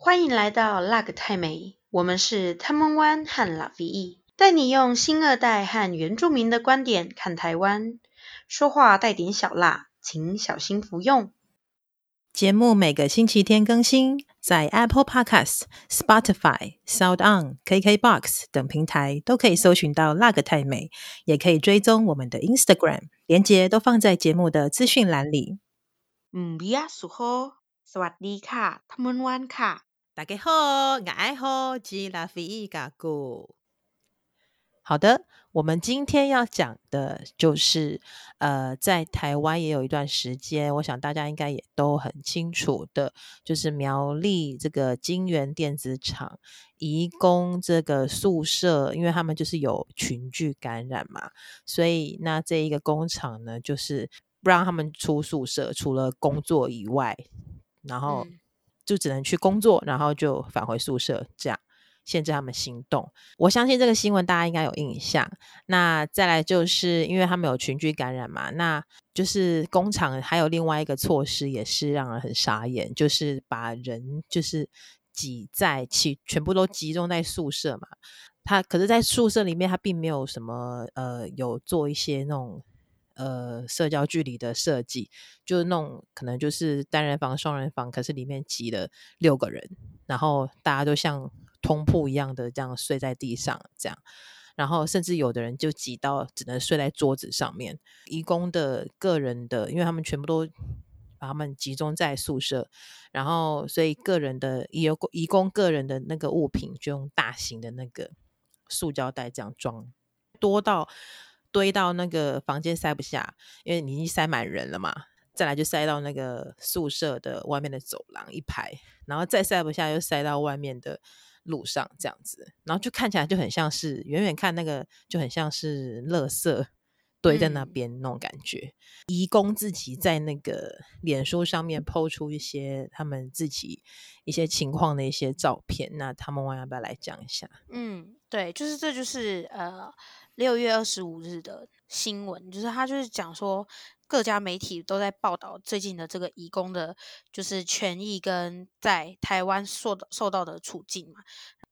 欢迎来到辣个泰美，我们是 Taiwan One 和 Lavie，带你用新二代和原住民的观点看台湾，说话带点小辣，请小心服用。节目每个星期天更新，在 Apple Podcast、Spotify、Sound On、KKBox 等平台都可以搜寻到辣个泰美，也可以追踪我们的 Instagram，连结都放在节目的资讯栏里。嗯，比亚苏吼，สวัสดีค่ะทัมวันค่ะ。 大家好，我爱好吉拉菲伊嘎古。好的，我们今天要讲的就是，呃，在台湾也有一段时间，我想大家应该也都很清楚的，就是苗栗这个金源电子厂移工这个宿舍，因为他们就是有群聚感染嘛，所以那这一个工厂呢，就是不让他们出宿舍，除了工作以外，然后。就只能去工作，然后就返回宿舍，这样限制他们行动。我相信这个新闻大家应该有印象。那再来就是因为他们有群聚感染嘛，那就是工厂还有另外一个措施也是让人很傻眼，就是把人就是挤在全部都集中在宿舍嘛。他可是，在宿舍里面他并没有什么呃有做一些那种。呃，社交距离的设计，就是那种可能就是单人房、双人房，可是里面挤了六个人，然后大家都像通铺一样的这样睡在地上，这样，然后甚至有的人就挤到只能睡在桌子上面。移工的个人的，因为他们全部都把他们集中在宿舍，然后所以个人的移工移工个人的那个物品，就用大型的那个塑胶袋这样装，多到。堆到那个房间塞不下，因为你已经塞满人了嘛。再来就塞到那个宿舍的外面的走廊一排，然后再塞不下，又塞到外面的路上这样子，然后就看起来就很像是远远看那个就很像是垃圾堆在那边那种感觉。移工自己在那个脸书上面 po 出一些他们自己一些情况的一些照片，那他们要不要来讲一下？嗯，对，就是这就是呃。六月二十五日的新闻，就是他就是讲说，各家媒体都在报道最近的这个义工的，就是权益跟在台湾受到受到的处境嘛。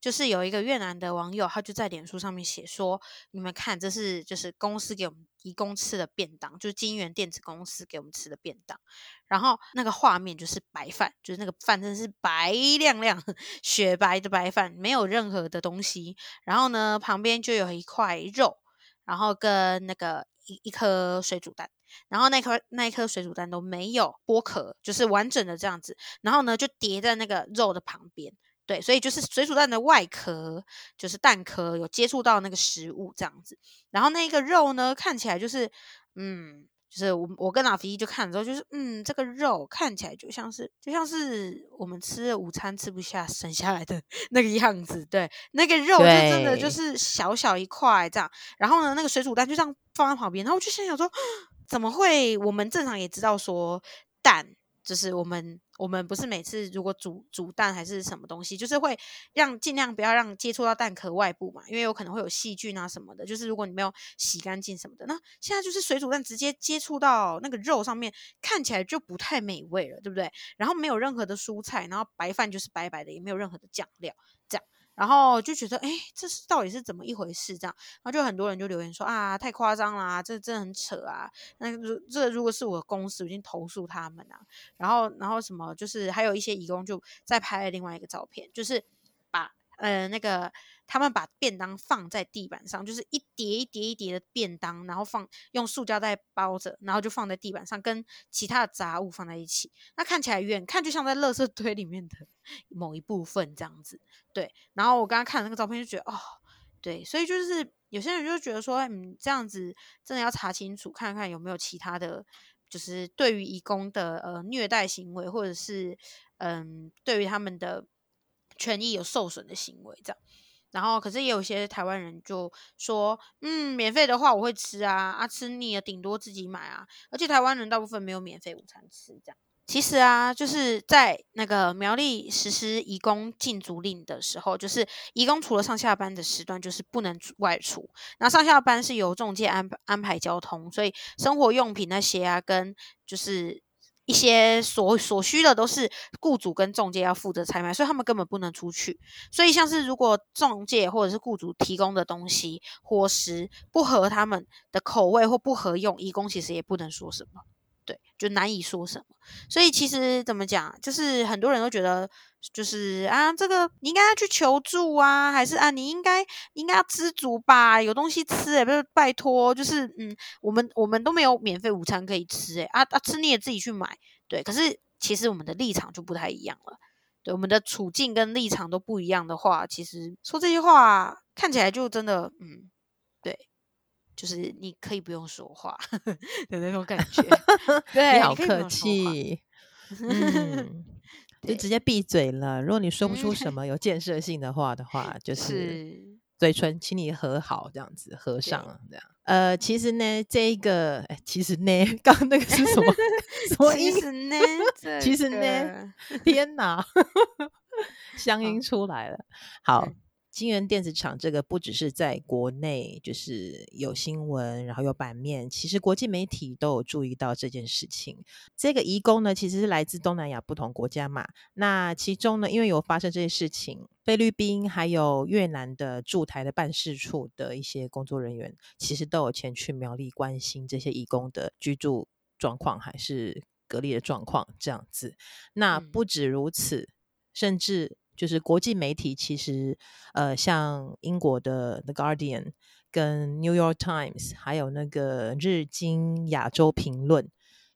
就是有一个越南的网友，他就在脸书上面写说：“你们看，这是就是公司给我们移工吃的便当，就是京元电子公司给我们吃的便当。然后那个画面就是白饭，就是那个饭真是白亮亮、雪白的白饭，没有任何的东西。然后呢，旁边就有一块肉，然后跟那个一一颗水煮蛋，然后那颗那一颗水煮蛋都没有剥壳，就是完整的这样子。然后呢，就叠在那个肉的旁边。”对，所以就是水煮蛋的外壳，就是蛋壳有接触到那个食物这样子，然后那个肉呢，看起来就是，嗯，就是我我跟老肥就看了之后，就是，嗯，这个肉看起来就像是就像是我们吃的午餐吃不下省下来的 那个样子，对，那个肉就真的就是小小一块这样，然后呢，那个水煮蛋就这样放在旁边，然后我就心想说，怎么会？我们正常也知道说蛋。就是我们，我们不是每次如果煮煮蛋还是什么东西，就是会让尽量不要让接触到蛋壳外部嘛，因为有可能会有细菌啊什么的。就是如果你没有洗干净什么的，那现在就是水煮蛋直接接触到那个肉上面，看起来就不太美味了，对不对？然后没有任何的蔬菜，然后白饭就是白白的，也没有任何的酱料，这样。然后就觉得，哎，这是到底是怎么一回事？这样，然后就很多人就留言说啊，太夸张啦，这真的很扯啊。那如这如果是我的公司，我已经投诉他们啊。然后，然后什么，就是还有一些义工就再拍了另外一个照片，就是把呃那个。他们把便当放在地板上，就是一叠一叠一叠的便当，然后放用塑胶袋包着，然后就放在地板上，跟其他的杂物放在一起。那看起来远看就像在垃圾堆里面的某一部分这样子。对，然后我刚刚看那个照片就觉得，哦，对，所以就是有些人就觉得说，嗯，这样子真的要查清楚，看看有没有其他的，就是对于移工的呃虐待行为，或者是嗯对于他们的权益有受损的行为这样。然后，可是也有些台湾人就说，嗯，免费的话我会吃啊，啊，吃腻了顶多自己买啊。而且台湾人大部分没有免费午餐吃，这样。其实啊，就是在那个苗栗实施移工禁足令的时候，就是移工除了上下班的时段，就是不能外出。那上下班是由中介安安排交通，所以生活用品那些啊，跟就是。一些所所需的都是雇主跟中介要负责采买，所以他们根本不能出去。所以像是如果中介或者是雇主提供的东西伙食不合他们的口味或不合用，义工其实也不能说什么。对，就难以说什么。所以其实怎么讲，就是很多人都觉得，就是啊，这个你应该要去求助啊，还是啊，你应该应该要知足吧，有东西吃哎，不是拜托，就是嗯，我们我们都没有免费午餐可以吃哎，啊啊，吃你也自己去买。对，可是其实我们的立场就不太一样了。对，我们的处境跟立场都不一样的话，其实说这些话看起来就真的嗯，就是你可以不用说话 的那种感觉，对，你好客气，嗯，就直接闭嘴了。如果你说不出什么有建设性的话的话，就是嘴唇，请你和好，这样子合上这样。呃，其实呢，这一个，哎，其实呢，刚刚那个是什么？什么意思呢？其实呢，天哪，乡音出来了，好。京元电子厂这个不只是在国内，就是有新闻，然后有版面，其实国际媒体都有注意到这件事情。这个移工呢，其实是来自东南亚不同国家嘛。那其中呢，因为有发生这些事情，菲律宾还有越南的驻台的办事处的一些工作人员，其实都有前去苗栗关心这些移工的居住状况，还是隔离的状况这样子。那不止如此，嗯、甚至。就是国际媒体，其实呃，像英国的《The Guardian》跟《New York Times》，还有那个《日经亚洲评论》，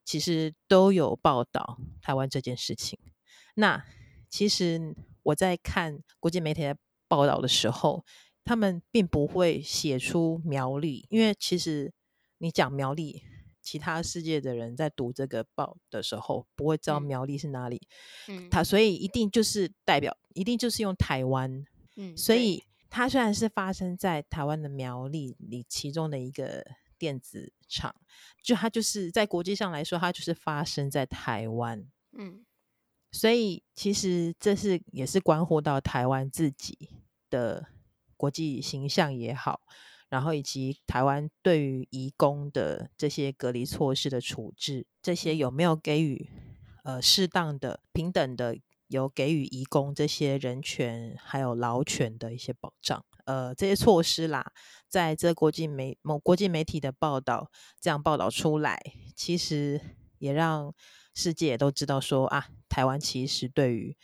其实都有报道台湾这件事情。那其实我在看国际媒体的报道的时候，他们并不会写出苗栗，因为其实你讲苗栗。其他世界的人在读这个报的时候，不会知道苗栗是哪里。嗯，他所以一定就是代表，一定就是用台湾。嗯，所以它虽然是发生在台湾的苗栗里其中的一个电子厂，就它就是在国际上来说，它就是发生在台湾。嗯，所以其实这是也是关乎到台湾自己的国际形象也好。然后以及台湾对于移工的这些隔离措施的处置，这些有没有给予呃适当的、平等的，有给予移工这些人权还有劳权的一些保障？呃，这些措施啦，在这国际媒某国际媒体的报道这样报道出来，其实也让世界都知道说啊，台湾其实对于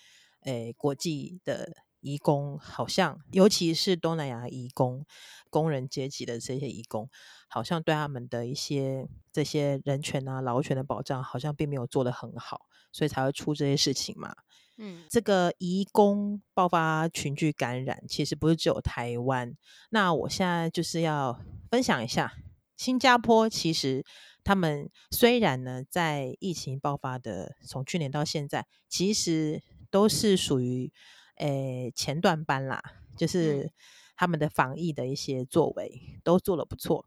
诶国际的。移工好像，尤其是东南亚移工、工人阶级的这些移工，好像对他们的一些这些人权啊、劳权的保障，好像并没有做得很好，所以才会出这些事情嘛。嗯，这个移工爆发群聚感染，其实不是只有台湾。那我现在就是要分享一下，新加坡其实他们虽然呢，在疫情爆发的从去年到现在，其实都是属于。诶，前段班啦，就是他们的防疫的一些作为都做得不错。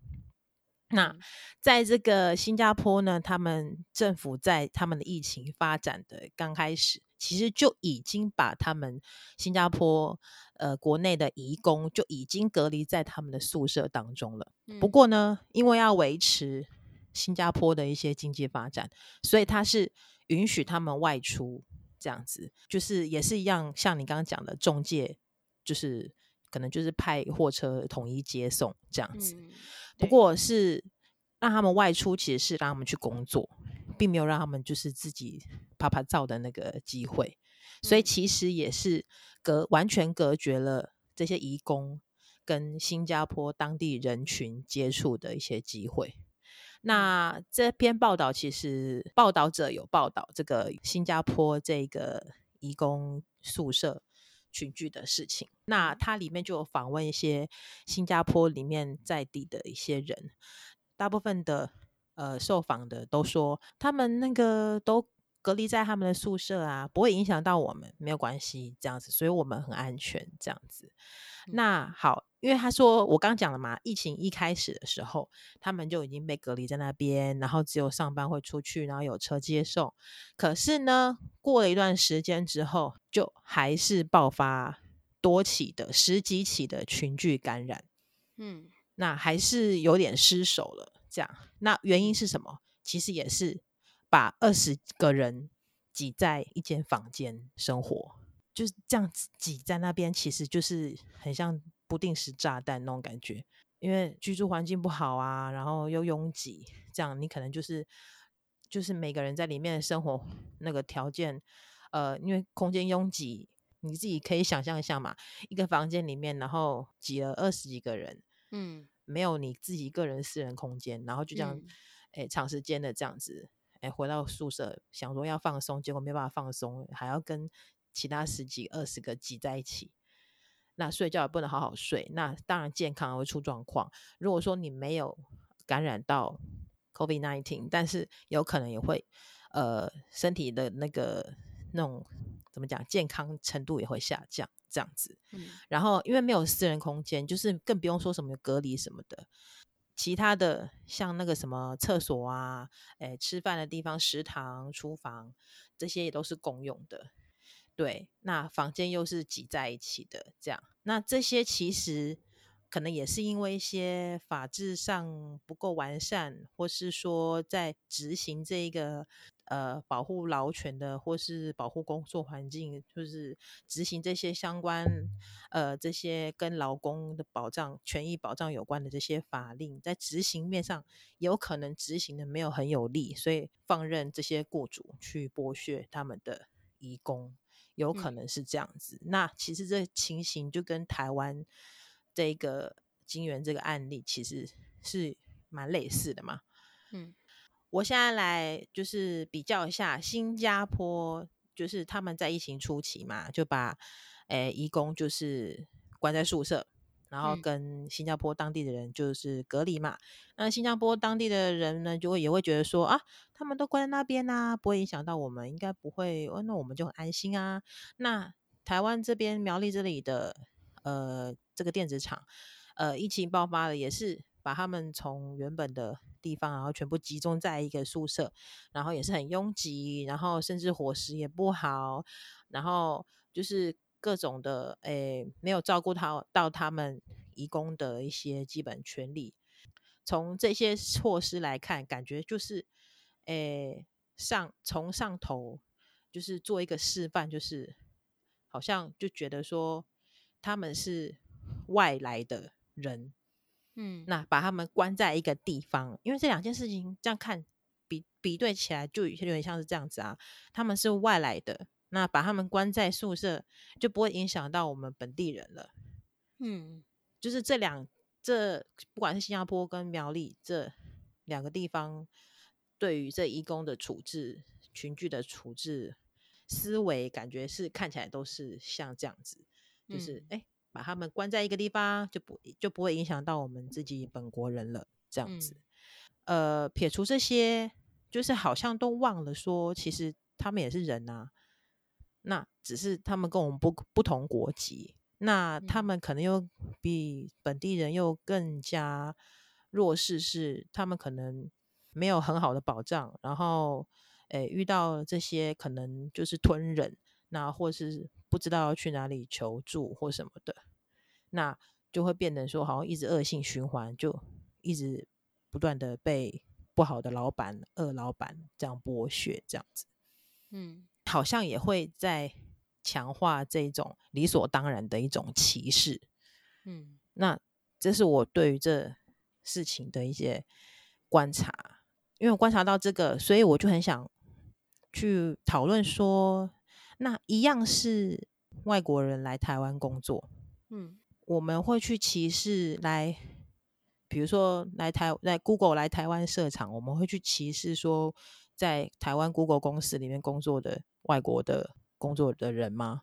那在这个新加坡呢，他们政府在他们的疫情发展的刚开始，其实就已经把他们新加坡呃国内的移工就已经隔离在他们的宿舍当中了。不过呢，因为要维持新加坡的一些经济发展，所以他是允许他们外出。这样子就是也是一样，像你刚刚讲的中介，就是可能就是派货车统一接送这样子。不过是让他们外出，其实是让他们去工作，并没有让他们就是自己啪啪照的那个机会。所以其实也是隔完全隔绝了这些移工跟新加坡当地人群接触的一些机会。那这篇报道其实报道者有报道这个新加坡这个移工宿舍群聚的事情。那它里面就有访问一些新加坡里面在地的一些人，大部分的呃受访的都说，他们那个都隔离在他们的宿舍啊，不会影响到我们，没有关系这样子，所以我们很安全这样子。那好。因为他说，我刚讲了嘛，疫情一开始的时候，他们就已经被隔离在那边，然后只有上班会出去，然后有车接送。可是呢，过了一段时间之后，就还是爆发多起的十几起的群聚感染。嗯，那还是有点失手了。这样，那原因是什么？其实也是把二十个人挤在一间房间生活，就是这样子挤在那边，其实就是很像不定时炸弹那种感觉。因为居住环境不好啊，然后又拥挤，这样你可能就是就是每个人在里面的生活那个条件，呃，因为空间拥挤，你自己可以想象一下嘛，一个房间里面，然后挤了二十几个人，嗯，没有你自己个人私人空间，然后就这样，哎、嗯，长时间的这样子，哎，回到宿舍想说要放松，结果没办法放松，还要跟其他十几二十个挤在一起。那睡觉也不能好好睡，那当然健康会出状况。如果说你没有感染到 COVID-19，但是有可能也会，呃，身体的那个那种怎么讲，健康程度也会下降，这样子。嗯。然后因为没有私人空间，就是更不用说什么隔离什么的，其他的像那个什么厕所啊，诶，吃饭的地方、食堂、厨房这些也都是共用的。对，那房间又是挤在一起的，这样，那这些其实可能也是因为一些法制上不够完善，或是说在执行这个呃保护劳权的，或是保护工作环境，就是执行这些相关呃这些跟劳工的保障、权益保障有关的这些法令，在执行面上有可能执行的没有很有力，所以放任这些雇主去剥削他们的移工。有可能是这样子，嗯、那其实这情形就跟台湾这个金源这个案例其实是蛮类似的嘛。嗯，我现在来就是比较一下新加坡，就是他们在疫情初期嘛，就把诶义工就是关在宿舍。然后跟新加坡当地的人就是隔离嘛，嗯、那新加坡当地的人呢，就会也会觉得说啊，他们都关在那边啊，不会影响到我们，应该不会，哦，那我们就很安心啊。那台湾这边苗栗这里的呃这个电子厂，呃疫情爆发了，也是把他们从原本的地方，然后全部集中在一个宿舍，然后也是很拥挤，然后甚至伙食也不好，然后就是。各种的诶，没有照顾他到他们移工的一些基本权利。从这些措施来看，感觉就是诶上从上头就是做一个示范，就是好像就觉得说他们是外来的人，嗯，那把他们关在一个地方，因为这两件事情这样看比比对起来，就有点像是这样子啊，他们是外来的。那把他们关在宿舍，就不会影响到我们本地人了。嗯，就是这两这不管是新加坡跟苗栗这两个地方，对于这义工的处置、群聚的处置思维，感觉是看起来都是像这样子，就是哎、嗯欸，把他们关在一个地方，就不就不会影响到我们自己本国人了。这样子，嗯、呃，撇除这些，就是好像都忘了说，其实他们也是人啊。那只是他们跟我们不不同国籍，那他们可能又比本地人又更加弱势，是他们可能没有很好的保障，然后诶遇到这些可能就是吞忍，那或是不知道要去哪里求助或什么的，那就会变得说好像一直恶性循环，就一直不断的被不好的老板、恶老板这样剥削，这样子，嗯。好像也会在强化这种理所当然的一种歧视，嗯，那这是我对于这事情的一些观察，因为我观察到这个，所以我就很想去讨论说，那一样是外国人来台湾工作，嗯，我们会去歧视来，比如说来台来 Google 来台湾设厂，我们会去歧视说在台湾 Google 公司里面工作的。外国的工作的人吗？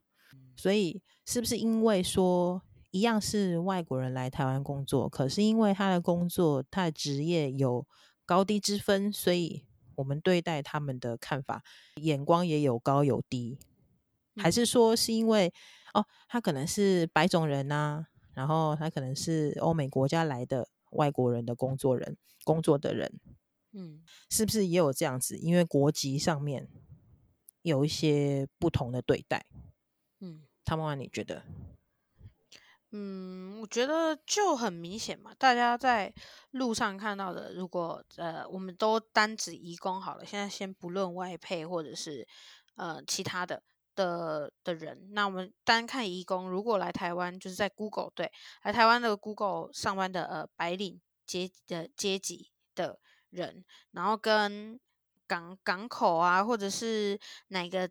所以是不是因为说一样是外国人来台湾工作，可是因为他的工作、他的职业有高低之分，所以我们对待他们的看法、眼光也有高有低？还是说是因为哦，他可能是白种人呐、啊，然后他可能是欧美国家来的外国人的工作人、工作的人？嗯，是不是也有这样子？因为国籍上面。有一些不同的对待，嗯，汤妈妈，你觉得？嗯，我觉得就很明显嘛，大家在路上看到的，如果呃，我们都单指移工好了，现在先不论外配或者是呃其他的的的人，那我们单看移工，如果来台湾，就是在 Google 对，来台湾的 Google 上班的呃白领阶的阶级的人，然后跟港港口啊，或者是哪个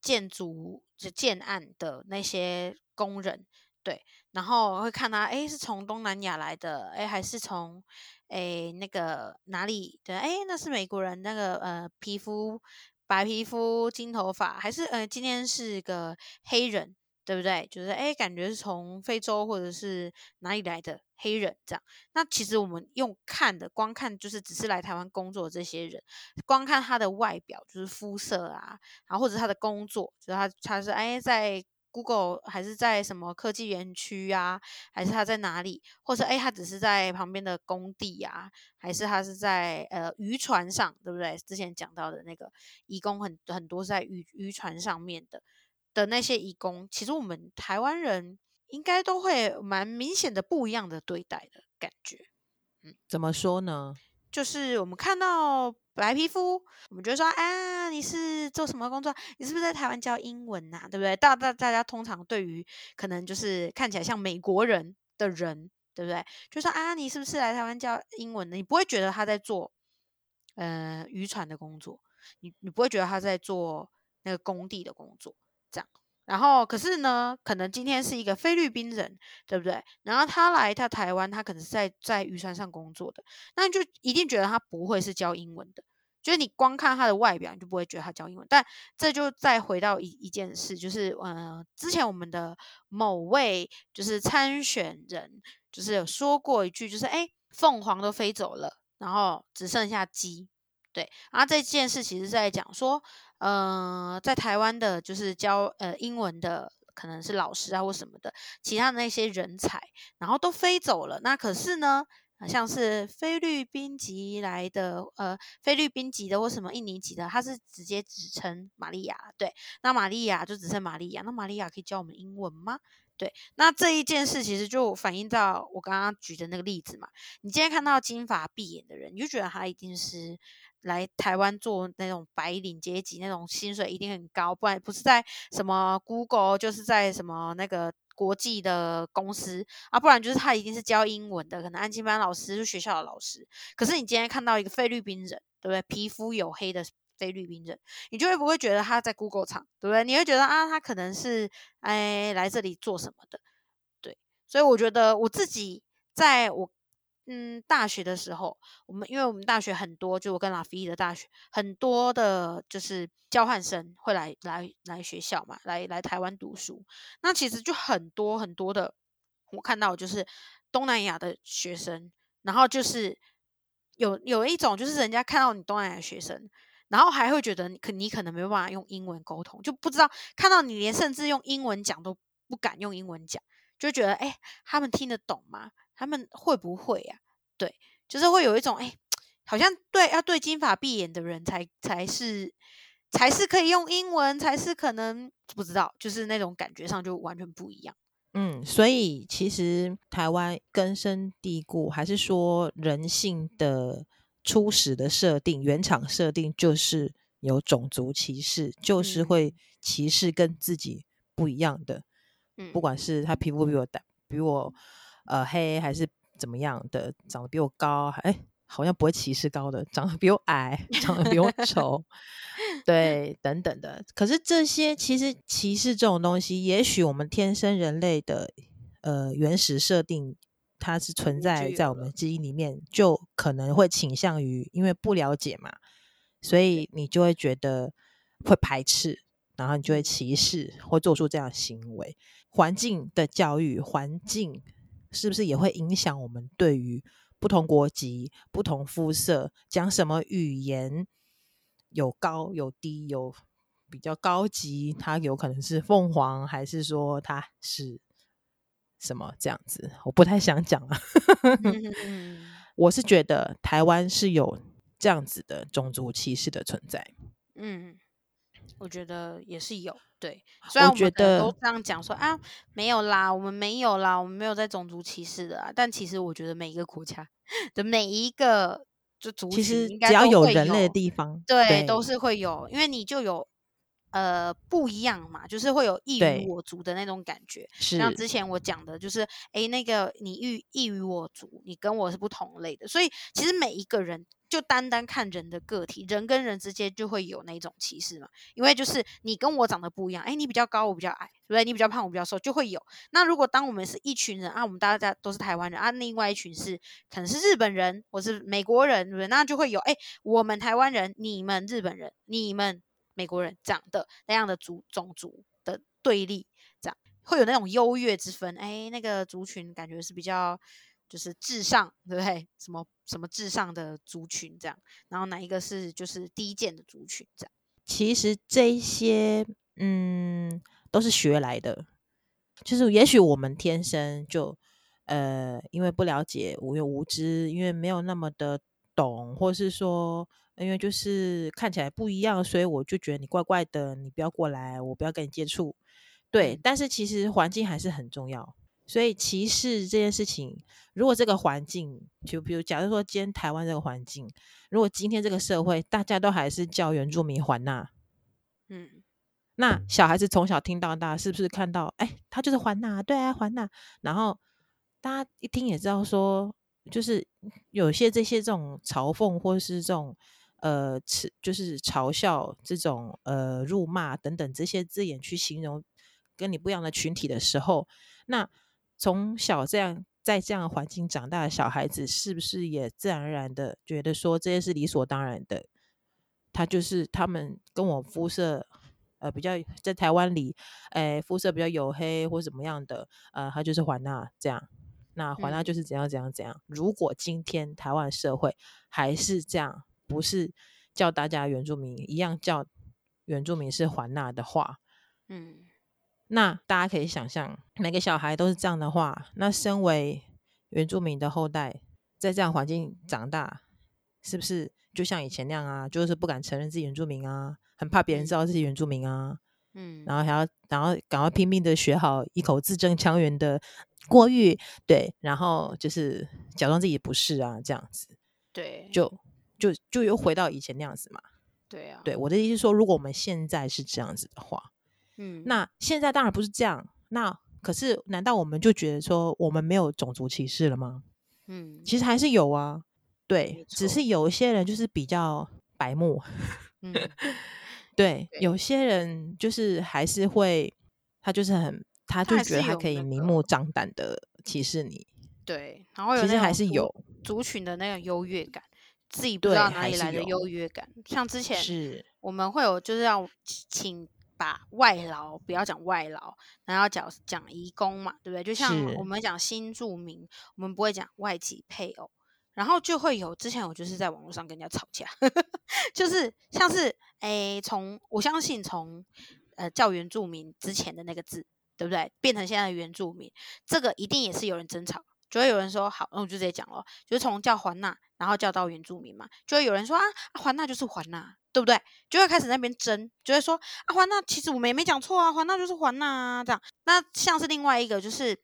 建筑就建案的那些工人，对。然后会看他，哎，是从东南亚来的，哎，还是从，哎，那个哪里的？哎，那是美国人，那个呃，皮肤白皮肤金头发，还是呃，今天是个黑人，对不对？就是哎，感觉是从非洲或者是哪里来的黑人这样。那其实我们用看的，光看就是只是来台湾工作的这些人，光看他的外表，就是肤色啊，然后或者他的工作，就是他他是哎在。Google 还是在什么科技园区啊？还是他在哪里？或者诶，他只是在旁边的工地啊？还是他是在呃渔船上，对不对？之前讲到的那个义工很很多是在渔渔船上面的的那些义工，其实我们台湾人应该都会蛮明显的不一样的对待的感觉。嗯，怎么说呢？就是我们看到。白皮肤，我们就说啊，你是做什么工作？你是不是在台湾教英文呐、啊？对不对？大大大家通常对于可能就是看起来像美国人的人，对不对？就说啊，你是不是来台湾教英文的？你不会觉得他在做呃渔船的工作，你你不会觉得他在做那个工地的工作，这样。然后可是呢，可能今天是一个菲律宾人，对不对？然后他来他台湾，他可能是在在渔船上工作的，那你就一定觉得他不会是教英文的。就是你光看他的外表，你就不会觉得他教英文。但这就再回到一一件事，就是呃，之前我们的某位就是参选人，就是有说过一句，就是哎，凤凰都飞走了，然后只剩下鸡。对，然后这件事其实在讲说。呃，在台湾的，就是教呃英文的，可能是老师啊或什么的，其他的那些人才，然后都飞走了。那可是呢，像是菲律宾籍来的，呃，菲律宾籍的或什么印尼籍的，他是直接只称玛利亚。对，那玛利亚就只剩玛利亚。那玛利亚可以教我们英文吗？对，那这一件事其实就反映到我刚刚举的那个例子嘛。你今天看到金发碧眼的人，你就觉得他一定是。来台湾做那种白领阶级，那种薪水一定很高，不然不是在什么 Google，就是在什么那个国际的公司啊，不然就是他一定是教英文的，可能安亲班老师是学校的老师。可是你今天看到一个菲律宾人，对不对？皮肤黝黑的菲律宾人，你就会不会觉得他在 Google 厂，对不对？你会觉得啊，他可能是哎来这里做什么的？对，所以我觉得我自己在我。嗯，大学的时候，我们因为我们大学很多，就我跟拉菲的大学很多的，就是交换生会来来来学校嘛，来来台湾读书。那其实就很多很多的，我看到就是东南亚的学生，然后就是有有一种就是人家看到你东南亚学生，然后还会觉得你可你可能没办法用英文沟通，就不知道看到你连甚至用英文讲都不敢用英文讲，就觉得哎，他们听得懂吗？他们会不会呀、啊？对，就是会有一种哎，好像对要对金发碧眼的人才才是才是可以用英文，才是可能不知道，就是那种感觉上就完全不一样。嗯，所以其实台湾根深蒂固，还是说人性的初始的设定、原厂设定就是有种族歧视，就是会歧视跟自己不一样的，嗯，不管是他皮肤比我大，比我。呃，黑还是怎么样的，长得比我高，哎，好像不会歧视高的，长得比我矮，长得比我丑，对，等等的。可是这些其实歧视这种东西，也许我们天生人类的呃原始设定，它是存在在我们基因里面，就可能会倾向于因为不了解嘛，所以你就会觉得会排斥，然后你就会歧视，会做出这样的行为。环境的教育，环境。是不是也会影响我们对于不同国籍、不同肤色、讲什么语言，有高有低，有比较高级，它有可能是凤凰，还是说它是什么这样子？我不太想讲了。我是觉得台湾是有这样子的种族歧视的存在。嗯，我觉得也是有。对，虽然我觉得都这样讲说啊，没有啦，我们没有啦，我们没有在种族歧视的啊。但其实我觉得每一个国家的每一个就族群，其实只要有人类的地方，对，对都是会有，因为你就有。呃，不一样嘛，就是会有异于我族的那种感觉。像之前我讲的，就是哎，那个你异异于我族，你跟我是不同类的。所以其实每一个人，就单单看人的个体，人跟人之间就会有那种歧视嘛。因为就是你跟我长得不一样，哎，你比较高，我比较矮，对不对？你比较胖，我比较瘦，就会有。那如果当我们是一群人啊，我们大家都是台湾人啊，另外一群是可能是日本人或是美国人，对不对？那就会有哎，我们台湾人，你们日本人，你们。美国人这样的那样的族种族的对立，这样会有那种优越之分。哎，那个族群感觉是比较就是至上，对不对？什么什么至上的族群这样，然后哪一个是就是低贱的族群这样？其实这些嗯都是学来的，就是也许我们天生就呃因为不了解，无有无知，因为没有那么的懂，或是说。因为就是看起来不一样，所以我就觉得你怪怪的，你不要过来，我不要跟你接触。对，但是其实环境还是很重要。所以歧视这件事情，如果这个环境，就比如假如说今天台湾这个环境，如果今天这个社会大家都还是叫原住民还纳，嗯，那小孩子从小听到大，是不是看到哎，他就是还纳，对啊，还纳，然后大家一听也知道说，就是有些这些这种嘲讽或是这种。呃，耻就是嘲笑这种呃辱骂等等这些字眼去形容跟你不一样的群体的时候，那从小这样在这样的环境长大的小孩子，是不是也自然而然的觉得说这些是理所当然的？他就是他们跟我肤色呃比较在台湾里，哎肤色比较黝黑或怎么样的，呃他就是还纳这样，那还纳就是怎样怎样怎样。嗯、如果今天台湾社会还是这样。不是叫大家原住民一样叫原住民是还纳的话，嗯，那大家可以想象，每个小孩都是这样的话，那身为原住民的后代，在这样环境长大，是不是就像以前那样啊？就是不敢承认自己原住民啊，很怕别人知道自己原住民啊，嗯，然后还要然后赶快拼命的学好一口字正腔圆的国语，对，然后就是假装自己不是啊，这样子，对，就。就就又回到以前那样子嘛，对啊，对，我的意思是说，如果我们现在是这样子的话，嗯，那现在当然不是这样，那可是难道我们就觉得说我们没有种族歧视了吗？嗯，其实还是有啊，对，只是有一些人就是比较白目，嗯，对，对，有些人就是还是会，他就是很，他就觉得他可以明目张胆的歧视你，对，然后其实还是有族群的那种优越感。自己不知道哪里来的优越感，像之前是。我们会有就是要请把外劳不要讲外劳，然后讲讲移工嘛，对不对？就像我们讲新住民，我们不会讲外籍配偶，然后就会有之前我就是在网络上跟人家吵架，就是像是诶，从我相信从呃叫原住民之前的那个字，对不对？变成现在的原住民，这个一定也是有人争吵。就会有人说好，那我就直接讲了，就是从叫还纳，然后叫到原住民嘛，就会有人说啊，还纳就是还纳，对不对？就会开始那边争，就会说啊，还纳其实我们也没讲错啊，还纳就是还纳啊，这样。那像是另外一个就是，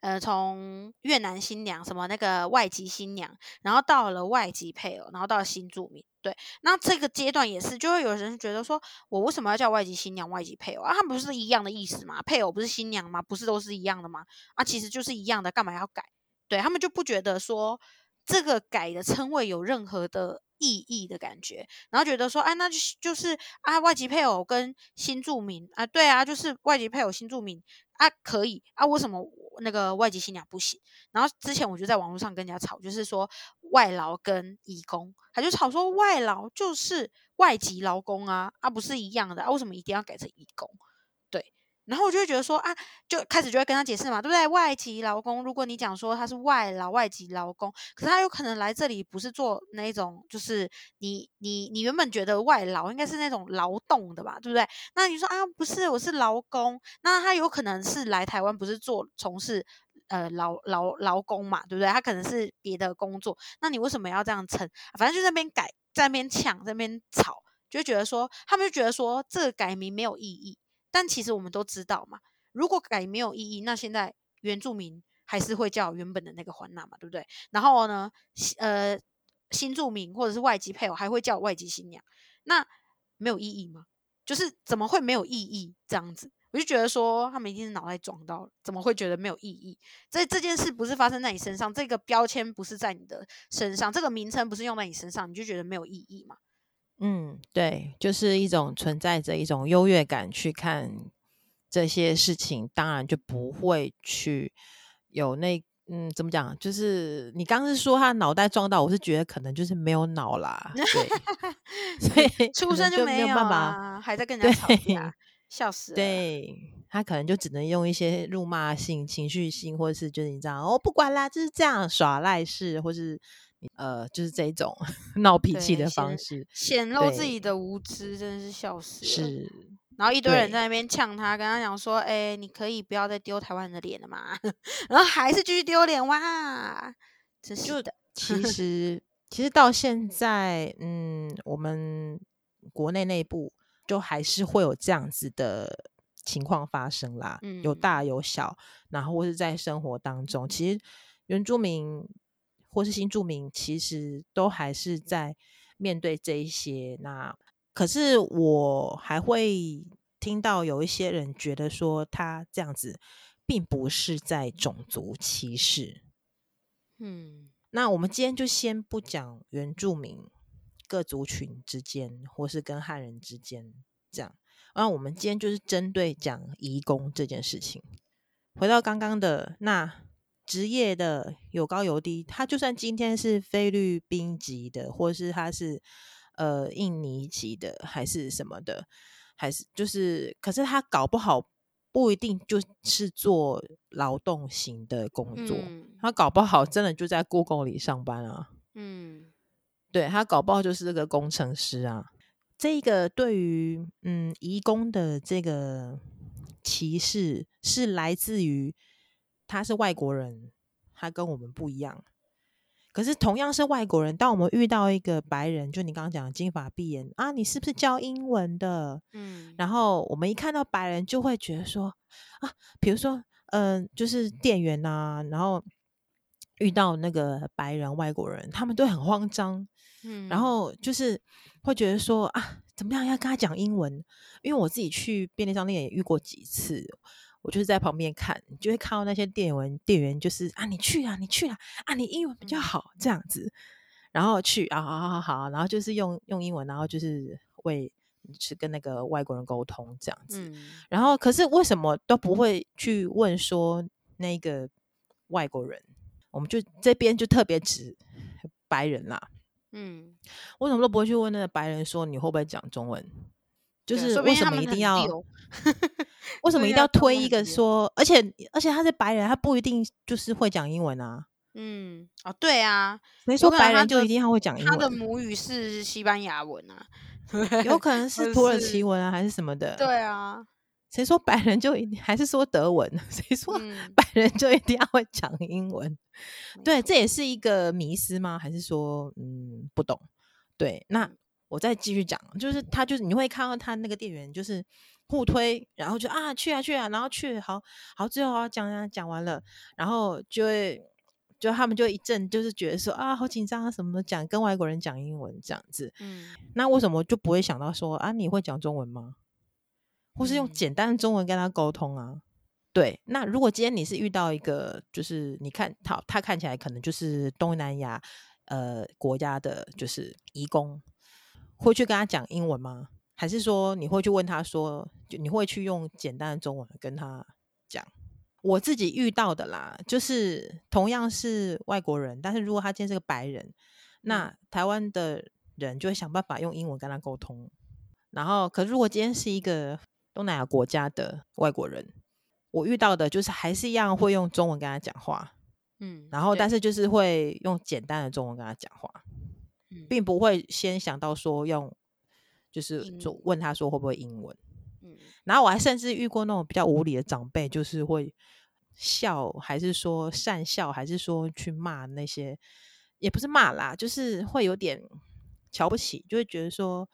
呃，从越南新娘什么那个外籍新娘，然后到了外籍配偶，然后到了新住民，对，那这个阶段也是，就会有人觉得说我为什么要叫外籍新娘、外籍配偶啊？他们不是一样的意思吗？配偶不是新娘吗？不是都是一样的吗？啊，其实就是一样的，干嘛要改？对，他们就不觉得说这个改的称谓有任何的意义的感觉，然后觉得说，哎，那就就是啊，外籍配偶跟新住民啊，对啊，就是外籍配偶新住民啊，可以啊，为什么那个外籍新娘不行？然后之前我就在网络上跟人家吵，就是说外劳跟移工，他就吵说外劳就是外籍劳工啊，啊，不是一样的啊，为什么一定要改成移工？然后我就会觉得说啊，就开始就会跟他解释嘛，对不对？外籍劳工，如果你讲说他是外劳、外籍劳工，可是他有可能来这里不是做那种，就是你你你原本觉得外劳应该是那种劳动的吧，对不对？那你说啊，不是，我是劳工，那他有可能是来台湾不是做从事呃劳劳劳工嘛，对不对？他可能是别的工作，那你为什么要这样称？反正就在那边改，在那边抢，在那边吵，就觉得说他们就觉得说这个改名没有意义。但其实我们都知道嘛，如果改没有意义，那现在原住民还是会叫原本的那个环娜嘛，对不对？然后呢，呃，新住民或者是外籍配偶还会叫外籍新娘，那没有意义吗？就是怎么会没有意义这样子？我就觉得说他们一定是脑袋撞到了，怎么会觉得没有意义？这这件事不是发生在你身上，这个标签不是在你的身上，这个名称不是用在你身上，你就觉得没有意义吗？嗯，对，就是一种存在着一种优越感去看这些事情，当然就不会去有那嗯，怎么讲？就是你刚刚是说他脑袋撞到，我是觉得可能就是没有脑啦，对，所以 出生就没有办法，还在跟人家吵架。笑死了！对，他可能就只能用一些辱骂性、情绪性，或者是就是你知道，哦，不管啦，就是这样耍赖式，或是呃，就是这种 闹脾气的方式，显露自己的无知，真的是笑死了。是，然后一堆人在那边呛他，跟他讲说：“哎、欸，你可以不要再丢台湾人的脸了嘛？”然后还是继续丢脸哇！真是的，其 实其实到现在，嗯，我们国内内部。就还是会有这样子的情况发生啦，嗯、有大有小，然后或是在生活当中，其实原住民或是新住民，其实都还是在面对这一些。那可是我还会听到有一些人觉得说，他这样子并不是在种族歧视。嗯，那我们今天就先不讲原住民。各族群之间，或是跟汉人之间，这样。那我们今天就是针对讲移工这件事情。回到刚刚的那职业的有高有低，他就算今天是菲律宾籍的，或是他是呃印尼籍的，还是什么的，还是就是，可是他搞不好不一定就是做劳动型的工作，嗯、他搞不好真的就在 Google 里上班啊。嗯。对，他搞不好就是这个工程师啊。这个对于嗯移工的这个歧视是来自于他是外国人，他跟我们不一样。可是同样是外国人，当我们遇到一个白人，就你刚刚讲的金发碧眼啊，你是不是教英文的？嗯，然后我们一看到白人，就会觉得说啊，比如说嗯、呃，就是店员啊，然后遇到那个白人外国人，他们都很慌张。嗯，然后就是会觉得说啊，怎么样要跟他讲英文？因为我自己去便利商店也遇过几次，我就是在旁边看，你就会看到那些店员，店员就是啊，你去啊，你去啊，啊，你英文比较好这样子，然后去啊，好好好，然后就是用用英文，然后就是为是跟那个外国人沟通这样子，嗯，然后可是为什么都不会去问说那个外国人？我们就这边就特别指白人啦。嗯，为什么都不会去问那个白人说，你会不会讲中文？就是为什么一定要？为什么一定要推一个说？而且而且他是白人，他不一定就是会讲英文啊。嗯，哦，对啊，没说 白人就一定要会讲英文。他的母语是西班牙文啊，有可能是土耳其文啊，还是什么的？对啊。谁说白人就一定还是说德文？谁说白人就一定要会讲英文？嗯、对，这也是一个迷思吗？还是说，嗯，不懂？对，那我再继续讲，就是他就是你会看到他那个店员就是互推，然后就啊去啊去啊，然后去好好最后啊讲啊讲完了，然后就会就他们就一阵就是觉得说啊好紧张啊什么的，讲跟外国人讲英文这样子，嗯，那为什么就不会想到说啊你会讲中文吗？或是用简单的中文跟他沟通啊，对。那如果今天你是遇到一个，就是你看他，他看起来可能就是东南亚呃国家的，就是移工，会去跟他讲英文吗？还是说你会去问他说，就你会去用简单的中文跟他讲？我自己遇到的啦，就是同样是外国人，但是如果他今天是个白人，那台湾的人就会想办法用英文跟他沟通。然后，可是如果今天是一个东南亚国家的外国人，我遇到的就是还是一样会用中文跟他讲话，嗯，然后但是就是会用简单的中文跟他讲话，嗯，并不会先想到说用，就是就问他说会不会英文，嗯，然后我还甚至遇过那种比较无理的长辈，就是会笑，还是说善笑，还是说去骂那些，也不是骂啦，就是会有点瞧不起，就会觉得说。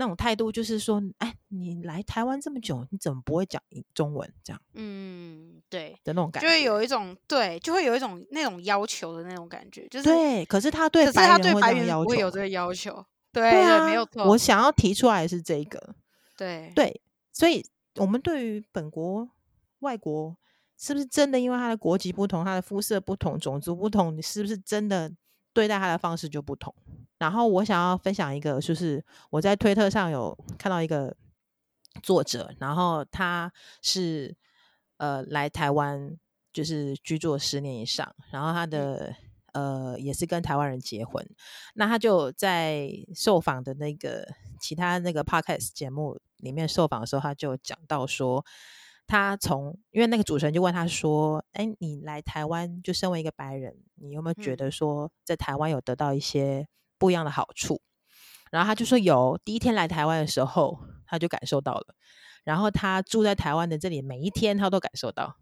那种态度就是说，哎，你来台湾这么久，你怎么不会讲中文？这样，嗯，对的那种感觉，就会有一种对，就会有一种那种要求的那种感觉，就是对。可是他对，可是他对白人不会有这个要求，对对啊，没有错。我想要提出来的是这个，对对，所以我们对于本国外国，是不是真的因为他的国籍不同，他的肤色不同，种族不同，你是不是真的对待他的方式就不同？然后我想要分享一个，就是我在推特上有看到一个作者，然后他是呃来台湾就是居住十年以上，然后他的呃也是跟台湾人结婚，那他就在受访的那个其他那个 podcast 节目里面受访的时候，他就讲到说，他从因为那个主持人就问他说：“哎，你来台湾就身为一个白人，你有没有觉得说在台湾有得到一些？”不一样的好处，然后他就说有，第一天来台湾的时候，他就感受到了，然后他住在台湾的这里，每一天他都感受到，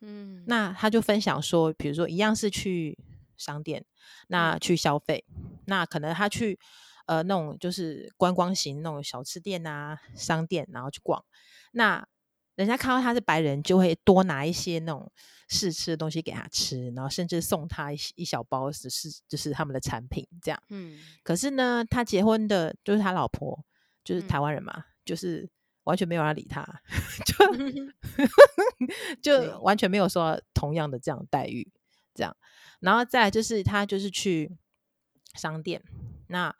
嗯，那他就分享说，比如说一样是去商店，那去消费，那可能他去呃那种就是观光型那种小吃店啊、商店，然后去逛，那。人家看到他是白人，就会多拿一些那种试吃的东西给他吃，然后甚至送他一一小包是是就是他们的产品这样。嗯，可是呢，他结婚的就是他老婆，就是台湾人嘛，嗯、就是完全没有人理他，就 就完全没有说同样的这样待遇这样。然后再来就是他就是去商店，那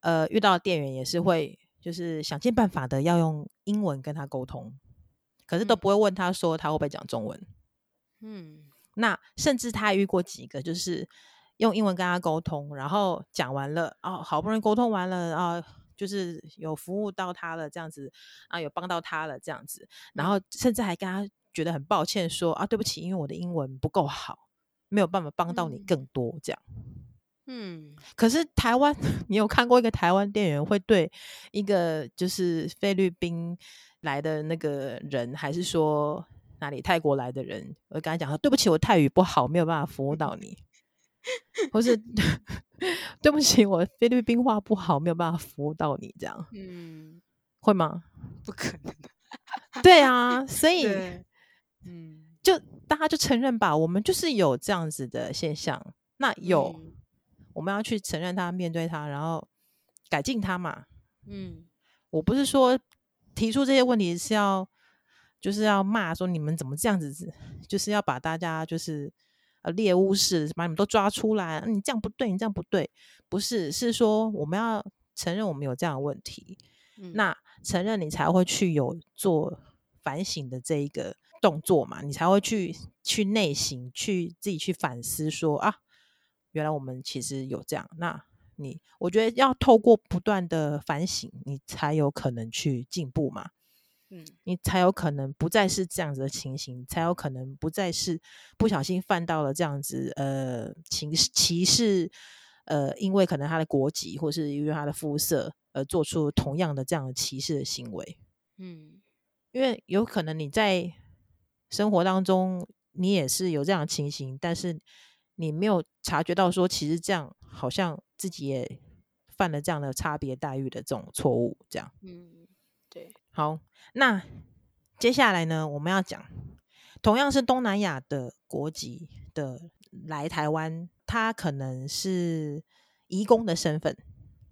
呃遇到店员也是会就是想尽办法的要用英文跟他沟通。可是都不会问他说他会不会讲中文，嗯，那甚至他还遇过几个，就是用英文跟他沟通，然后讲完了哦，好不容易沟通完了啊，就是有服务到他了这样子啊，有帮到他了这样子，然后甚至还跟他觉得很抱歉说啊，对不起，因为我的英文不够好，没有办法帮到你更多这样，嗯，可是台湾，你有看过一个台湾店员会对一个就是菲律宾？来的那个人，还是说哪里泰国来的人？我跟他讲说，对不起，我泰语不好，没有办法服务到你。或是对不起，我菲律宾话不好，没有办法服务到你。这样，嗯，会吗？不可能。对啊，所以，嗯，就大家就承认吧，我们就是有这样子的现象。那有，嗯、我们要去承认他，面对他，然后改进他嘛。嗯，我不是说。提出这些问题是要，就是要骂说你们怎么这样子，就是要把大家就是呃猎巫式把你们都抓出来，你这样不对，你这样不对，不是，是说我们要承认我们有这样的问题，嗯、那承认你才会去有做反省的这一个动作嘛，你才会去去内省，去自己去反思说啊，原来我们其实有这样那。你我觉得要透过不断的反省，你才有可能去进步嘛。嗯，你才有可能不再是这样子的情形，才有可能不再是不小心犯到了这样子呃歧歧视呃，因为可能他的国籍或是因为他的肤色而做出同样的这样的歧视的行为。嗯，因为有可能你在生活当中你也是有这样的情形，但是你没有察觉到说其实这样好像。自己也犯了这样的差别待遇的这种错误，这样，嗯，对，好，那接下来呢，我们要讲同样是东南亚的国籍的来台湾，他可能是移工的身份，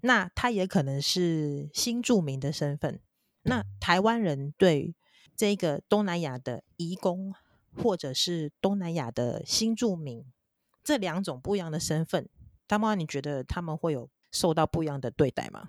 那他也可能是新住民的身份。那台湾人对这个东南亚的移工或者是东南亚的新住民这两种不一样的身份。大妈，你觉得他们会有受到不一样的对待吗？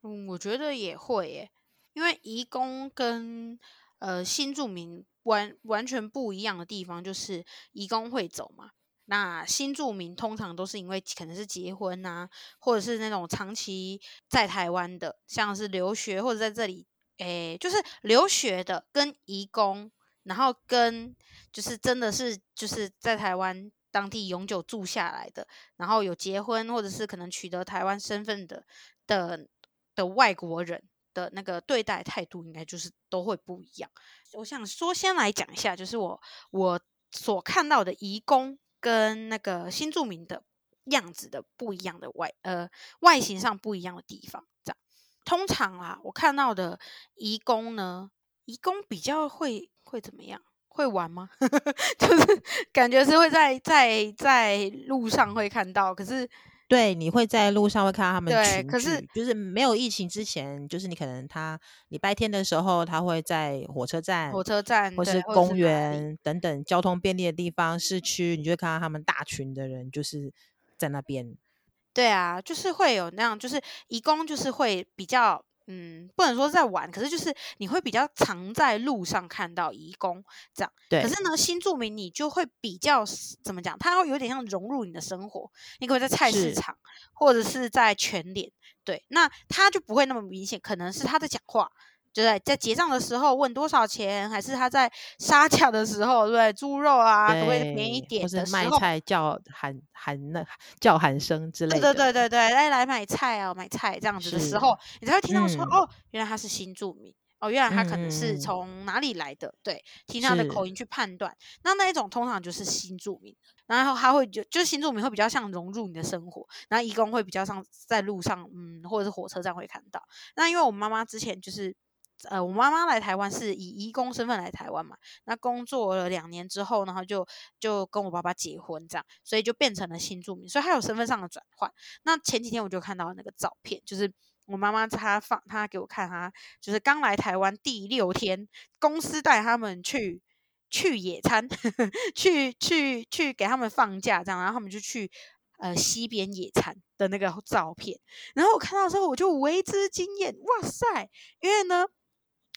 嗯，我觉得也会耶，因为移工跟呃新住民完完全不一样的地方就是移工会走嘛，那新住民通常都是因为可能是结婚啊，或者是那种长期在台湾的，像是留学或者在这里，诶，就是留学的跟移工，然后跟就是真的是就是在台湾。当地永久住下来的，然后有结婚或者是可能取得台湾身份的的的外国人的那个对待态度，应该就是都会不一样。我想说，先来讲一下，就是我我所看到的移工跟那个新住民的样子的不一样的外呃外形上不一样的地方。这样，通常啊，我看到的移工呢，移工比较会会怎么样？会玩吗？就是感觉是会在在在路上会看到，可是。对，你会在路上会看到他们群，可是就是没有疫情之前，就是你可能他礼拜天的时候，他会在火车站、火车站或是公园等等交通便利的地方、市区，你就会看到他们大群的人，就是在那边。对啊，就是会有那样，就是义工，就是会比较。嗯，不能说在玩，可是就是你会比较常在路上看到移工这样。对。可是呢，新住民你就会比较怎么讲？他会有点像融入你的生活。你可能在菜市场，或者是在全联，对，那他就不会那么明显。可能是他在讲话。就在在结账的时候问多少钱，还是他在杀价的时候，对不对？猪肉啊，可不可以便宜一点的时候？或是卖菜叫喊喊那叫喊声之类的。对对对对对，来来买菜啊，买菜这样子的时候，你才会听到说、嗯、哦，原来他是新住民哦，原来他可能是从哪里来的？嗯、对，听他的口音去判断。那那一种通常就是新住民，然后他会就就是新住民会比较像融入你的生活，然后义工会比较像在路上，嗯，或者是火车站会看到。那因为我妈妈之前就是。呃，我妈妈来台湾是以义工身份来台湾嘛，那工作了两年之后，然后就就跟我爸爸结婚这样，所以就变成了新住民，所以她有身份上的转换。那前几天我就看到那个照片，就是我妈妈她放她给我看，她就是刚来台湾第六天，公司带他们去去野餐，去去去给他们放假这样，然后他们就去呃溪边野餐的那个照片，然后我看到之后我就为之惊艳，哇塞，因为呢。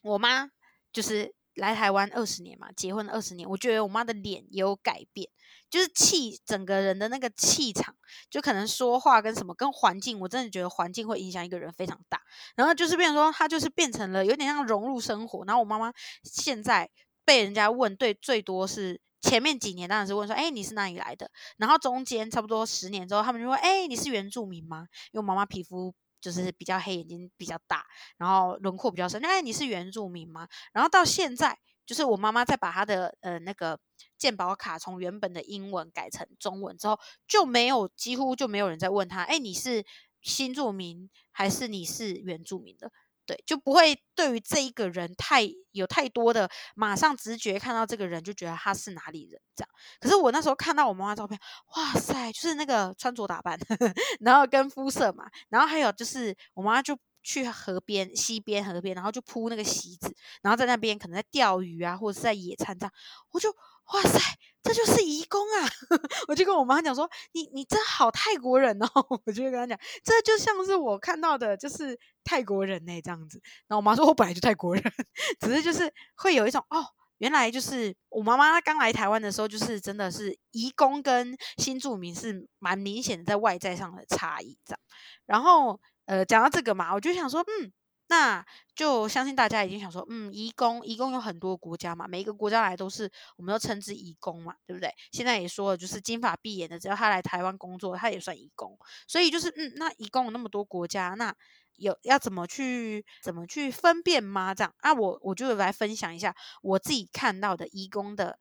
我妈就是来台湾二十年嘛，结婚二十年，我觉得我妈的脸也有改变，就是气整个人的那个气场，就可能说话跟什么跟环境，我真的觉得环境会影响一个人非常大。然后就是变成说，她就是变成了有点像融入生活。然后我妈妈现在被人家问，对，最多是前面几年当然是问说，哎，你是哪里来的？然后中间差不多十年之后，他们就说，哎，你是原住民吗？因为我妈妈皮肤。就是比较黑，眼睛比较大，然后轮廓比较深。哎，你是原住民吗？然后到现在，就是我妈妈在把她的呃那个健保卡从原本的英文改成中文之后，就没有几乎就没有人在问她，哎，你是新住民还是你是原住民的？对，就不会对于这一个人太有太多的马上直觉看到这个人就觉得他是哪里人这样。可是我那时候看到我妈妈照片，哇塞，就是那个穿着打扮，然后跟肤色嘛，然后还有就是我妈妈就去河边、溪边、河边，然后就铺那个席子，然后在那边可能在钓鱼啊，或者是在野餐这样，我就。哇塞，这就是移工啊！我就跟我妈讲说：“你你真好泰国人哦！” 我就跟她讲，这就像是我看到的，就是泰国人呢这样子。然后我妈说：“我本来就泰国人，只是就是会有一种哦，原来就是我妈妈她刚来台湾的时候，就是真的是移工跟新住民是蛮明显的在外在上的差异这样。然后呃，讲到这个嘛，我就想说，嗯。”那就相信大家已经想说，嗯，移工，移工有很多国家嘛，每一个国家来都是，我们都称之移工嘛，对不对？现在也说了，就是金发碧眼的，只要他来台湾工作，他也算移工。所以就是，嗯，那移工有那么多国家，那有要怎么去怎么去分辨吗？这样啊，我我就来分享一下我自己看到的移工的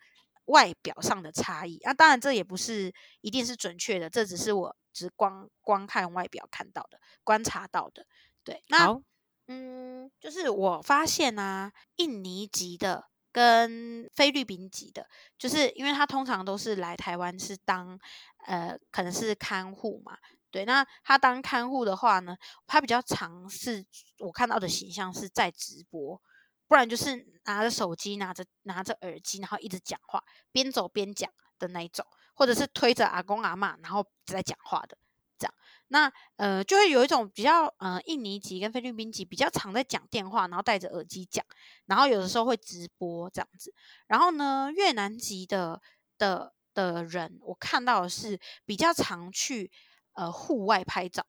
外表上的差异啊。当然，这也不是一定是准确的，这只是我只光光看外表看到的，观察到的。对，那。嗯，就是我发现啊，印尼籍的跟菲律宾籍的，就是因为他通常都是来台湾是当呃，可能是看护嘛。对，那他当看护的话呢，他比较常是我看到的形象是在直播，不然就是拿着手机，拿着拿着耳机，然后一直讲话，边走边讲的那一种，或者是推着阿公阿嬷，然后在讲话的。那呃，就会有一种比较呃，印尼籍跟菲律宾籍比较常在讲电话，然后戴着耳机讲，然后有的时候会直播这样子。然后呢，越南籍的的的人，我看到的是比较常去呃户外拍照，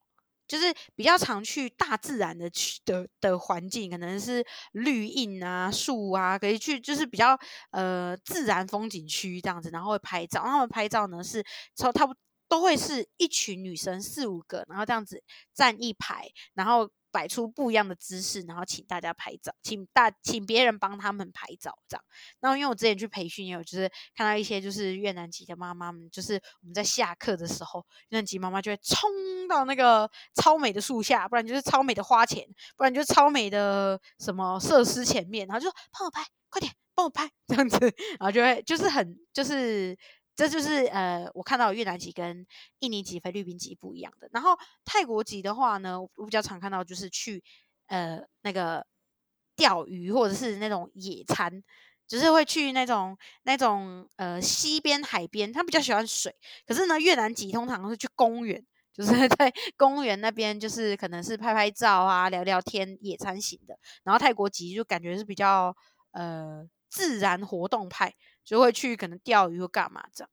就是比较常去大自然的去的的环境，可能是绿荫啊、树啊，可以去就是比较呃自然风景区这样子，然后会拍照。他们拍照呢是从差不。都会是一群女生四五个，然后这样子站一排，然后摆出不一样的姿势，然后请大家拍照，请大请别人帮他们拍照这样。然后因为我之前去培训，也有就是看到一些就是越南籍的妈妈们，就是我们在下课的时候，越南籍妈妈就会冲到那个超美的树下，不然就是超美的花前，不然就是超美的什么设施前面，然后就说帮我拍，快点帮我拍这样子，然后就会就是很就是。这就是呃，我看到越南籍跟印尼籍、菲律宾籍不一样的。然后泰国籍的话呢，我比较常看到就是去呃那个钓鱼或者是那种野餐，就是会去那种那种呃溪边、海边，他比较喜欢水。可是呢，越南籍通常是去公园，就是 在公园那边，就是可能是拍拍照啊、聊聊天、野餐型的。然后泰国籍就感觉是比较呃自然活动派。就会去可能钓鱼或干嘛这样，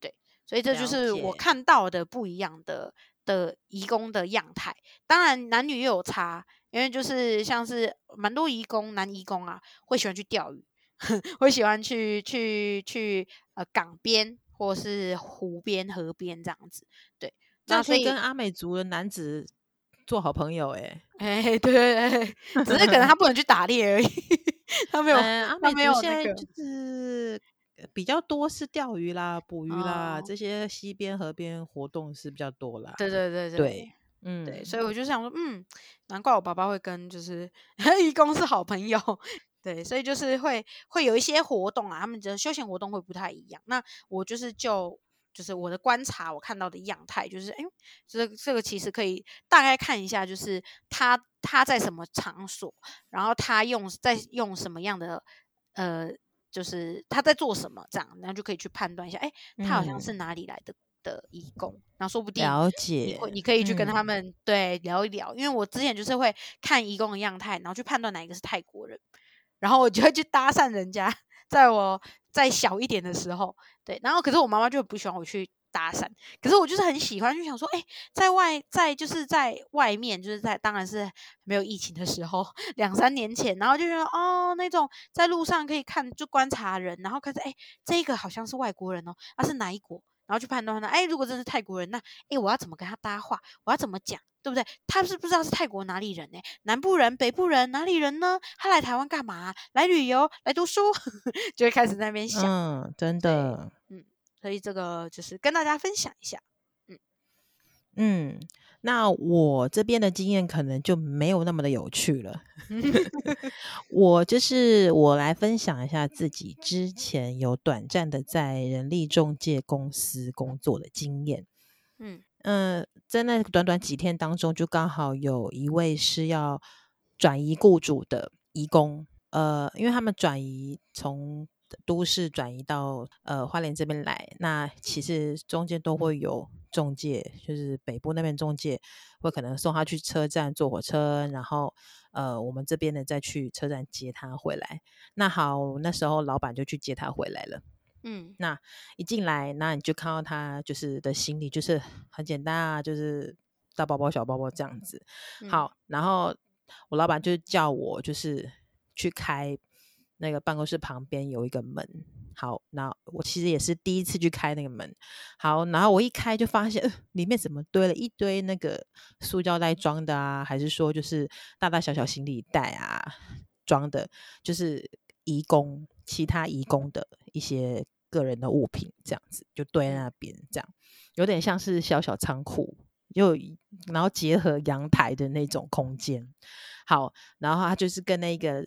对，所以这就是我看到的不一样的的移工的样态。当然男女也有差，因为就是像是蛮多移工男移工啊，会喜欢去钓鱼，会喜欢去去去呃港边或是湖边河边这样子。对，那可以跟阿美族的男子做好朋友哎、欸，哎，对，只是可能他不能去打猎而已。他没有，嗯、阿美族现在就是比较多是钓鱼啦、捕鱼啦，哦、这些溪边、河边活动是比较多啦。对对对对，對嗯，对，所以我就想说，嗯，难怪我爸爸会跟就是 义工是好朋友。对，所以就是会会有一些活动啊，他们的休闲活动会不太一样。那我就是就。就是我的观察，我看到的样态，就是哎，这这个其实可以大概看一下，就是他他在什么场所，然后他用在用什么样的呃，就是他在做什么这样，然后就可以去判断一下，哎，他好像是哪里来的、嗯、的义工，然后说不定了解，你，你可以去跟他们、嗯、对聊一聊，因为我之前就是会看义工的样态，然后去判断哪一个是泰国人，然后我就会去搭讪人家，在我。再小一点的时候，对，然后可是我妈妈就不喜欢我去搭讪，可是我就是很喜欢，就想说，哎，在外，在就是在外面，就是在当然是没有疫情的时候，两三年前，然后就觉得哦，那种在路上可以看，就观察人，然后看着，哎，这个好像是外国人哦，他、是哪一国？然后去判断他，哎，如果真是泰国人，那，哎，我要怎么跟他搭话？我要怎么讲？对不对？他是不知道是泰国哪里人呢？南部人、北部人，哪里人呢？他来台湾干嘛？来旅游、来读书，就会开始在那边想。嗯，真的。嗯，所以这个就是跟大家分享一下。嗯嗯，那我这边的经验可能就没有那么的有趣了。我就是我来分享一下自己之前有短暂的在人力中介公司工作的经验。嗯。嗯，在那短短几天当中，就刚好有一位是要转移雇主的移工，呃，因为他们转移从都市转移到呃花莲这边来，那其实中间都会有中介，就是北部那边中介会可能送他去车站坐火车，然后呃我们这边的再去车站接他回来。那好，那时候老板就去接他回来了。嗯，那一进来，那你就看到他就是的行李，就是很简单啊，就是大包包、小包包这样子。好，然后我老板就叫我就是去开那个办公室旁边有一个门。好，那我其实也是第一次去开那个门。好，然后我一开就发现，呃，里面怎么堆了一堆那个塑胶袋装的啊？还是说就是大大小小行李袋啊装的，就是移工。其他移工的一些个人的物品，这样子就堆在那边，这样有点像是小小仓库，又然后结合阳台的那种空间。好，然后他就是跟那个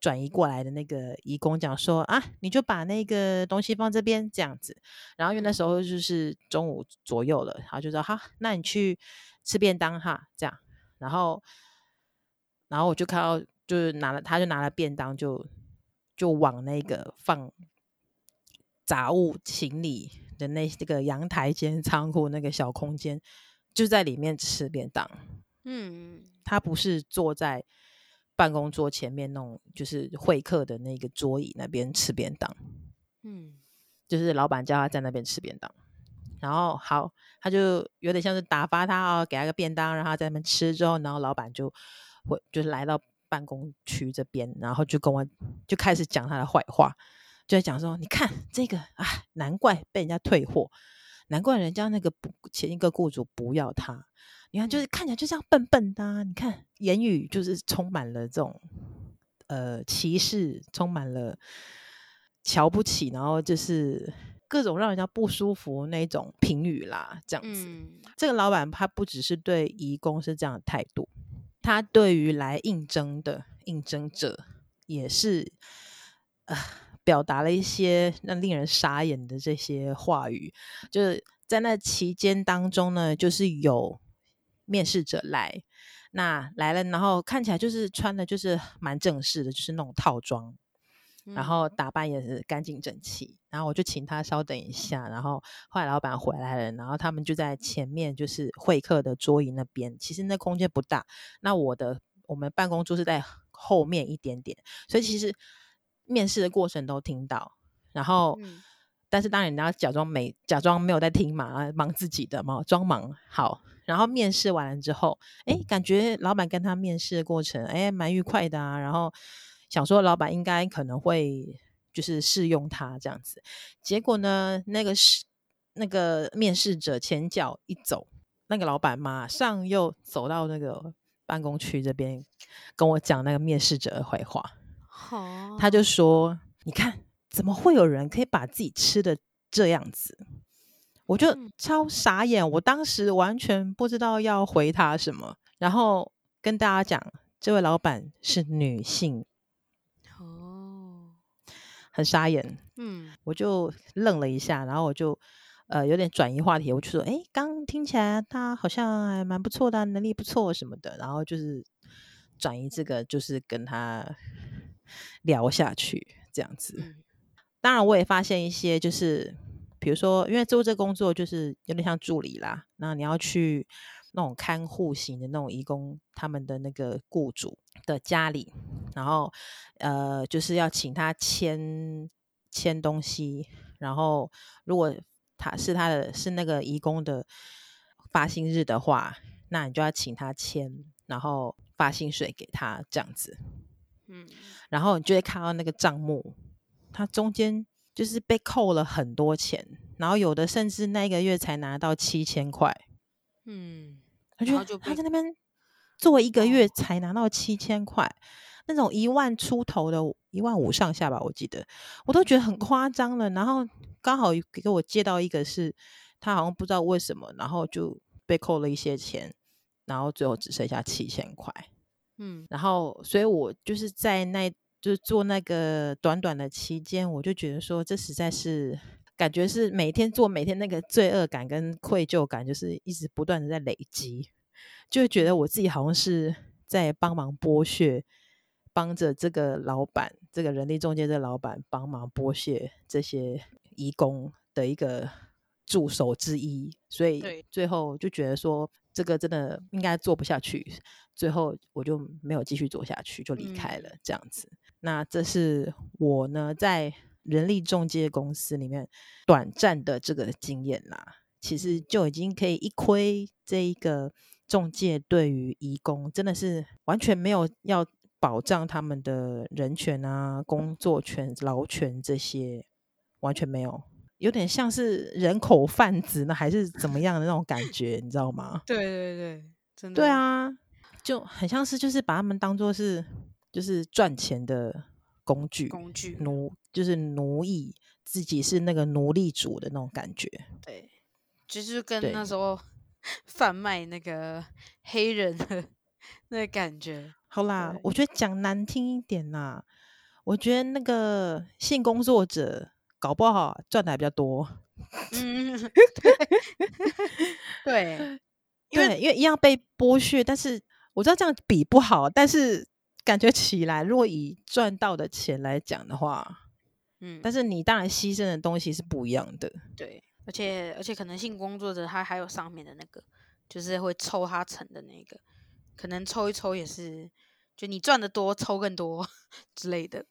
转移过来的那个义工讲说啊，你就把那个东西放这边，这样子。然后因为那时候就是中午左右了，然后就说好，那你去吃便当哈，这样。然后，然后我就看到，就是拿了，他就拿了便当就。就往那个放杂物、行李的那这个阳台间、仓库那个小空间，就在里面吃便当。嗯，他不是坐在办公桌前面那种，就是会客的那个桌椅那边吃便当。嗯，就是老板叫他在那边吃便当，然后好，他就有点像是打发他哦，给他个便当，让他在那边吃之后，然后老板就会就是来到。办公区这边，然后就跟我就开始讲他的坏话，就在讲说，你看这个啊，难怪被人家退货，难怪人家那个不前一个雇主不要他，你看，就是看起来就这样笨笨的、啊，你看言语就是充满了这种呃歧视，充满了瞧不起，然后就是各种让人家不舒服那种评语啦，这样子。嗯、这个老板他不只是对移工是这样的态度，他对于来应征的应征者也是呃。表达了一些那令人傻眼的这些话语，就是在那期间当中呢，就是有面试者来，那来了，然后看起来就是穿的就是蛮正式的，就是那种套装，然后打扮也是干净整齐，然后我就请他稍等一下，然后后来老板回来了，然后他们就在前面就是会客的桌椅那边，其实那空间不大，那我的我们办公桌是在后面一点点，所以其实。面试的过程都听到，然后，嗯、但是当然你要假装没假装没有在听嘛，忙自己的嘛，装忙好。然后面试完了之后，哎，感觉老板跟他面试的过程，哎，蛮愉快的啊。然后想说老板应该可能会就是试用他这样子。结果呢，那个是那个面试者前脚一走，那个老板马上又走到那个办公区这边，跟我讲那个面试者的坏话。好他就说：“你看，怎么会有人可以把自己吃的这样子？”我就超傻眼，我当时完全不知道要回他什么。然后跟大家讲，这位老板是女性。哦，很傻眼。嗯，我就愣了一下，然后我就呃有点转移话题，我就说：“哎，刚听起来他好像还蛮不错的，能力不错什么的。”然后就是转移这个，就是跟他。聊下去这样子，嗯、当然我也发现一些，就是比如说，因为做这工作就是有点像助理啦，那你要去那种看护型的那种义工，他们的那个雇主的家里，然后呃，就是要请他签签东西，然后如果他是他的是那个义工的发薪日的话，那你就要请他签，然后发薪水给他这样子。嗯，然后你就会看到那个账目，它中间就是被扣了很多钱，然后有的甚至那个月才拿到七千块。嗯，他就他在那边做一个月才拿到七千块，那种一万出头的，一万五上下吧，我记得，我都觉得很夸张了。然后刚好给我借到一个是，他好像不知道为什么，然后就被扣了一些钱，然后最后只剩下七千块。嗯，然后，所以我就是在那，就是做那个短短的期间，我就觉得说，这实在是感觉是每天做，每天那个罪恶感跟愧疚感，就是一直不断的在累积，就会觉得我自己好像是在帮忙剥削，帮着这个老板，这个人力中介的老板帮忙剥削这些移工的一个助手之一，所以最后就觉得说。这个真的应该做不下去，最后我就没有继续做下去，就离开了这样子。嗯、那这是我呢在人力中介公司里面短暂的这个经验啦，其实就已经可以一窥这一个中介对于移工真的是完全没有要保障他们的人权啊、工作权、劳权这些，完全没有。有点像是人口贩子呢，还是怎么样的那种感觉，你知道吗？对对对，真的。对啊，就很像是就是把他们当做是就是赚钱的工具，工具奴就是奴役，自己是那个奴隶主的那种感觉。对，就是跟那时候 贩卖那个 黑人的那个感觉。好啦，我觉得讲难听一点啦，我觉得那个性工作者。搞不好赚的还比较多，嗯，对，对，因为因为一样被剥削，但是我知道这样比不好，但是感觉起来，如果以赚到的钱来讲的话，嗯，但是你当然牺牲的东西是不一样的，对，而且而且可能性工作者他还有上面的那个，就是会抽他成的那个，可能抽一抽也是，就你赚的多抽更多 之类的。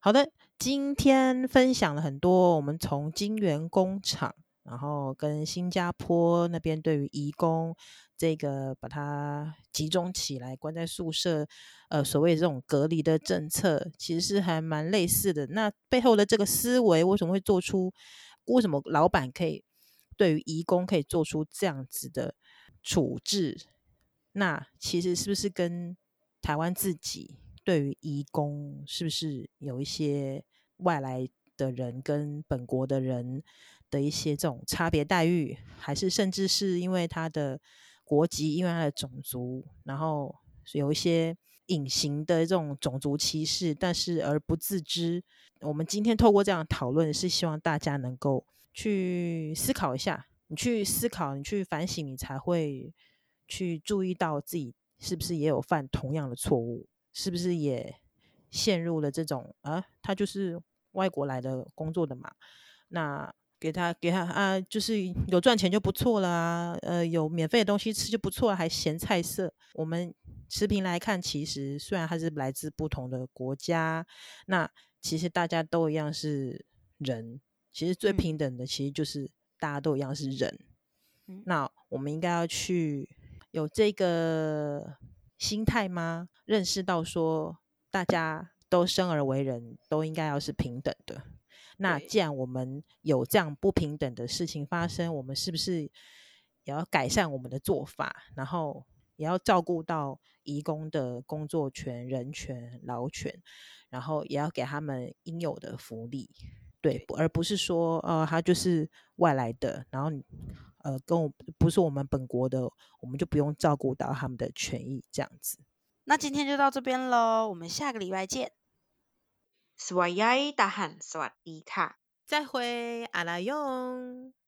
好的。今天分享了很多，我们从金源工厂，然后跟新加坡那边对于移工这个把它集中起来关在宿舍，呃，所谓这种隔离的政策，其实是还蛮类似的。那背后的这个思维为什么会做出？为什么老板可以对于移工可以做出这样子的处置？那其实是不是跟台湾自己对于移工是不是有一些外来的人跟本国的人的一些这种差别待遇，还是甚至是因为他的国籍，因为他的种族，然后有一些隐形的这种种族歧视，但是而不自知。我们今天透过这样讨论，是希望大家能够去思考一下，你去思考，你去反省，你才会去注意到自己是不是也有犯同样的错误，是不是也陷入了这种啊，他就是外国来的工作的嘛，那。给他给他啊，就是有赚钱就不错了啊，呃，有免费的东西吃就不错了，还嫌菜色。我们持平来看，其实虽然他是来自不同的国家，那其实大家都一样是人，其实最平等的，其实就是大家都一样是人。嗯。那我们应该要去有这个心态吗？认识到说，大家都生而为人，都应该要是平等的。那既然我们有这样不平等的事情发生，我们是不是也要改善我们的做法，然后也要照顾到移工的工作权、人权、劳权，然后也要给他们应有的福利，对，而不是说，呃，他就是外来的，然后，呃，跟我不是我们本国的，我们就不用照顾到他们的权益，这样子。那今天就到这边喽，我们下个礼拜见。 สวัสดี大汉，สวัสดีค่ะ，再会，阿拉勇。